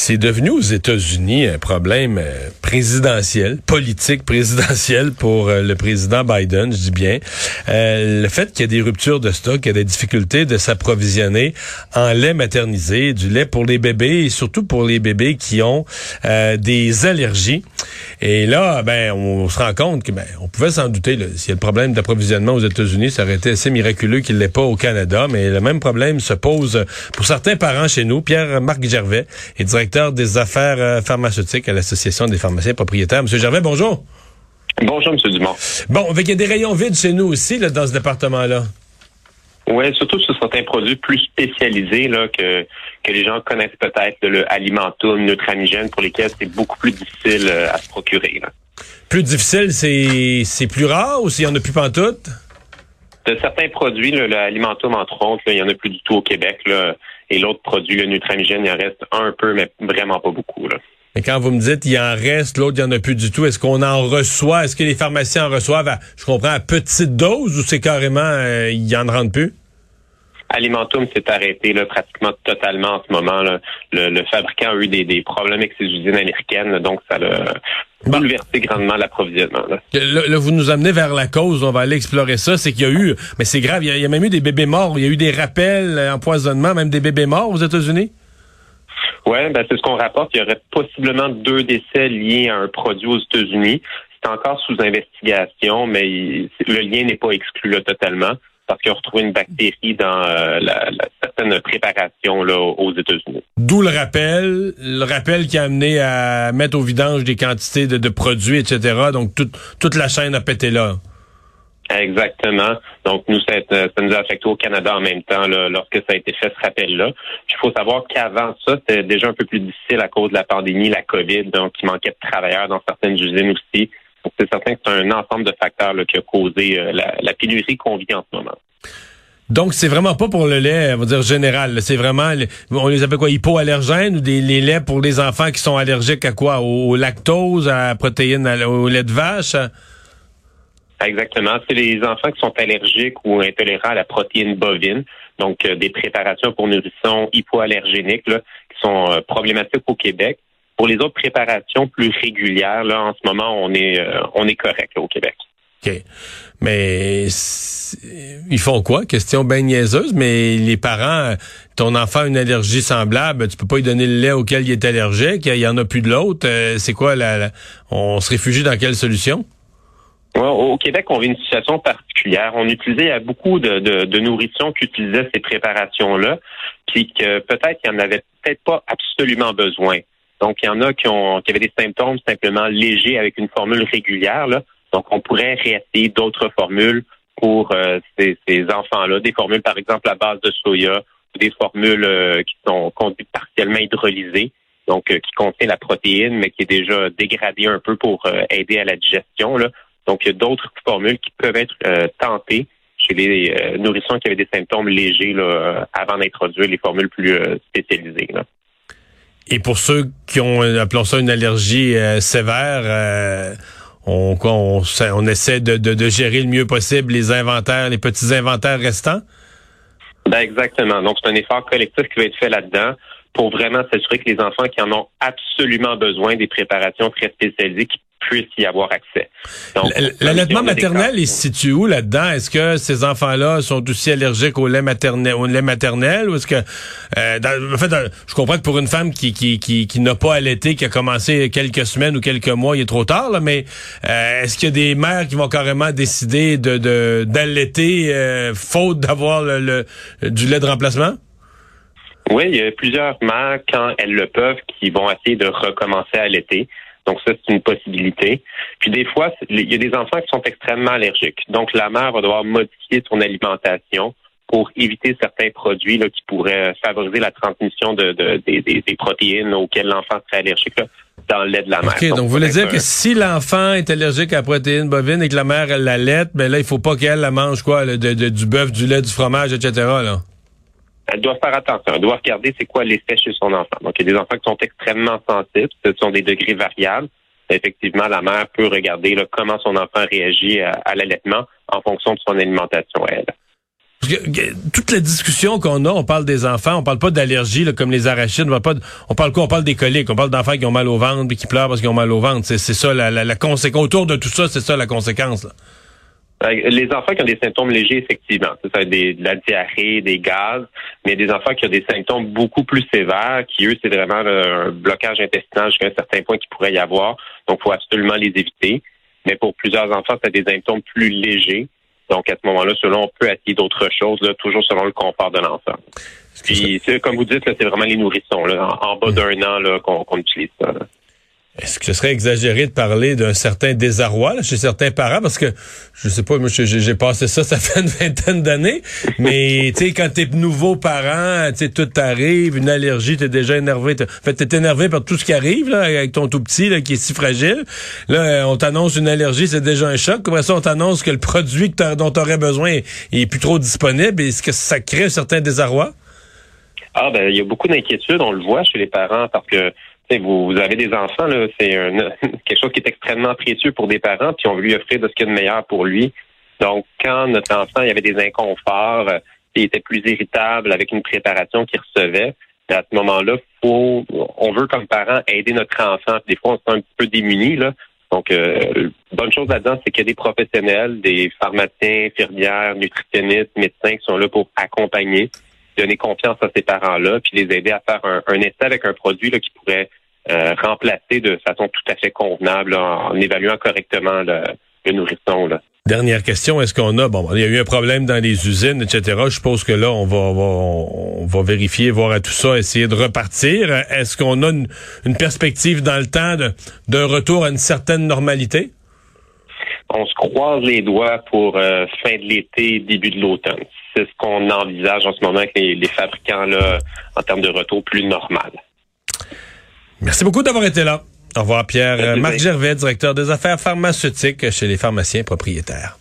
C'est devenu aux États-Unis un problème euh, présidentiel, politique présidentiel pour euh, le président Biden, je dis bien. Euh, le fait qu'il y ait des ruptures de stock, qu'il y a des difficultés de s'approvisionner en lait maternisé, du lait pour les bébés et surtout pour les bébés qui ont des allergies. Et là, ben, on se rend compte que ben, on pouvait s'en douter. S'il y a le problème d'approvisionnement aux États-Unis, ça aurait été assez miraculeux qu'il l'ait pas au Canada. Mais le même problème se pose pour certains parents chez nous. Pierre-Marc Gervais est directeur des affaires euh, pharmaceutiques à l'Association des pharmaciens propriétaires. Monsieur Gervais, bonjour. Bonjour, Monsieur Dumont. Bon, il y a des rayons vides chez nous aussi, là, dans ce département-là. Oui, surtout sur certains produits plus spécialisés là, que, que les gens connaissent peut-être, le Alimentum, Nutramigène, pour lesquels c'est beaucoup plus difficile euh, à se procurer. Plus difficile, c'est plus rare ou s'il y en a plus pantoute? De certains produits, le Alimentum, entre autres, il y en a plus du tout au Québec. Et l'autre produit, le Nutramigène, il en reste un peu, mais vraiment pas beaucoup. Et quand vous me dites il en reste, l'autre, il n'y en a plus du tout, est-ce qu'on en reçoit? Est-ce que les pharmaciens en reçoivent, à, je comprends, à petite dose ou c'est carrément, euh, il n'y en rentre plus? Alimentum s'est arrêté là, pratiquement totalement en ce moment. Là. Le, fabricant a eu des, problèmes avec ses usines américaines, donc ça a bouleversé grandement l'approvisionnement. Là. vous nous amenez vers la cause, on va aller explorer ça. C'est qu'il y a eu, mais c'est grave, il y, a, même eu des bébés morts, il y a eu des rappels, euh, empoisonnements, même des bébés morts aux États-Unis? Oui, ben c'est ce qu'on rapporte. Il y aurait possiblement deux décès liés à un produit aux États-Unis. C'est encore sous investigation, mais le lien n'est pas exclu là, totalement parce qu'ils ont retrouvé une bactérie dans euh, la, la, certaine préparation là, aux États-Unis. D'où le rappel, le rappel qui a amené à mettre au vidange des quantités de, produits, etc. Donc toute, toute la chaîne a pété là. Exactement. Donc nous, ça, ça, nous a affecté au Canada en même temps là, lorsque ça a été fait ce rappel-là. Il faut savoir qu'avant ça, c'était déjà un peu plus difficile à cause de la pandémie, la COVID, donc il manquait de travailleurs dans certaines usines aussi c'est certain que c'est un ensemble de facteurs qui a causé euh, la, pénurie qu'on vit en ce moment. Donc, c'est vraiment pas pour le lait, on va dire général. C'est vraiment, on les appelle quoi, hypoallergènes ou des les laits pour les enfants qui sont allergiques à quoi? Au, lactose, à la protéine, au lait de vache? Exactement. C'est les enfants qui sont allergiques ou intolérants à la protéine bovine. Donc, euh, des préparations pour nourrissons hypoallergéniques qui sont euh, problématiques au Québec. Pour les autres préparations plus régulières, là, en ce moment, on est, euh, on est correct au Québec. OK. Mais ils font quoi? Question bien niaiseuse, mais les parents, ton enfant a une allergie semblable, tu peux pas lui donner le lait auquel il est allergique, il y en a plus de l'autre. Euh, c'est quoi la, on se réfugie dans quelle solution? au Québec, on vit une situation particulière. On utilisait beaucoup de, de, de nourrition qui utilisait ces préparations-là, puis que peut-être qu'il n'y en avait peut-être pas absolument besoin. Donc, il y en a qui, ont, qui avaient des symptômes simplement légers avec une formule régulière. Là. Donc, on pourrait réessayer d'autres formules pour euh, ces, enfants-là, des formules, par exemple, à base de soya, ou des formules euh, qui sont conduites partiellement hydrolysées, donc euh, qui contiennent la protéine, mais qui est déjà dégradée un peu pour aider à la digestion. Là. Donc, il y a d'autres formules qui peuvent être tentées chez les nourrissons qui avaient des symptômes légers là, avant d'introduire les formules plus spécialisées. Là. Et pour ceux qui ont, euh, appelons ça une allergie euh, sévère, euh, on, on, on, essaie de, de, gérer le mieux possible les inventaires, les petits inventaires restants? Ben exactement. Donc, c'est un effort collectif qui va être fait là-dedans pour vraiment s'assurer que les enfants qui en ont absolument besoin des préparations très spécialisées qui puisse y avoir accès. L'allaitement maternel il se situe où là-dedans? Est-ce que ces enfants-là sont aussi allergiques au lait maternel, au lait maternel ou est-ce que, euh, en fait, je comprends que pour une femme qui, qui, qui, qui n'a pas allaité, qui a commencé quelques semaines ou quelques mois, il est trop tard, là, mais euh, est-ce qu'il y a des mères qui vont carrément décider de d'allaiter euh, faute d'avoir le, du lait de remplacement? Oui, il y a plusieurs mères, quand elles le peuvent, qui vont essayer de recommencer à allaiter. Donc ça, c'est une possibilité. Puis des fois, il y a des enfants qui sont extrêmement allergiques. Donc la mère va devoir modifier son alimentation pour éviter certains produits qui pourraient favoriser la transmission de, des, protéines auxquelles l'enfant serait allergique dans le lait de la mère. OK, donc, vous voulez dire que si l'enfant est allergique à la protéine bovine et que la mère, elle la ben là, il faut pas qu'elle la mange quoi, du bœuf, du lait, du fromage, etc. Là? Elle doit faire attention. Elle doit regarder c'est quoi l'effet chez son enfant. Donc, il y a des enfants qui sont extrêmement sensibles. Ce sont des degrés variables. effectivement, la mère peut regarder comment son enfant réagit à, l'allaitement en fonction de son alimentation à elle. Toute la discussion qu'on a, on parle des enfants, on parle pas d'allergies comme les arachides, on parle pas, on parle quoi? On parle des coliques, on parle d'enfants qui ont mal au ventre, puis qui pleurent parce qu'ils ont mal au ventre. C'est ça la, conséquence autour de tout ça, c'est ça la conséquence. Les enfants qui ont des symptômes légers, effectivement, c'est des, de la diarrhée, des gaz, mais des enfants qui ont des symptômes beaucoup plus sévères, qui eux, c'est vraiment un blocage intestinal jusqu'à un certain point qu'il pourrait y avoir. Donc, il faut absolument les éviter. Mais pour plusieurs enfants, c'est des symptômes plus légers. Donc, à ce moment-là, selon, on peut essayer d'autres choses, là, toujours selon le confort de l'enfant. Puis, comme vous dites, c'est vraiment les nourrissons, là, en, bas d'un an qu'on utilise ça. Est-ce que ce serait exagéré de parler d'un certain désarroi chez certains parents? Parce que, je sais pas, moi, j'ai passé ça, ça fait une vingtaine d'années. Mais, tu sais, quand t'es nouveau parent, tu sais, tout t'arrive, une allergie, t'es déjà énervé. En fait, t'es énervé par tout ce qui arrive, là, avec ton tout petit, là, qui est si fragile. Là, on t'annonce une allergie, c'est déjà un choc. Comment ça, on t'annonce que le produit que dont t'aurais besoin est, plus trop disponible? Est-ce que ça crée un certain désarroi? Ah, ben, il y a beaucoup d'inquiétudes, on le voit chez les parents, parce que vous, avez des enfants, c'est quelque chose qui est extrêmement précieux pour des parents, puis on veut lui offrir de ce qu'il y a de meilleur pour lui. Donc, quand notre enfant il avait des inconforts, euh, il était plus irritable avec une préparation qu'il recevait, à ce moment-là, faut, on veut comme parents aider notre enfant. Des fois, on se sent un peu démuni, là. Donc, euh, bonne chose là-dedans, c'est qu'il y a des professionnels, des pharmaciens, infirmières, nutritionnistes, médecins qui sont là pour accompagner, donner confiance à ces parents-là, puis les aider à faire un, un essai avec un produit là, qui pourrait euh, remplacer de façon tout à fait convenable en, évaluant correctement le, nourrisson. Dernière question, est-ce qu'on a, bon, il y a eu un problème dans les usines, etc. Je suppose que là, on va, on va vérifier, voir à tout ça, essayer de repartir. Est-ce qu'on a une, perspective dans le temps d'un retour à une certaine normalité? On se croise les doigts pour euh, fin de l'été, début de l'automne. C'est ce qu'on envisage en ce moment avec les, les fabricants là, en termes de retour plus normal. Merci beaucoup d'avoir été là. Au revoir, Pierre. Marc Gervais, directeur des affaires pharmaceutiques chez les pharmaciens propriétaires.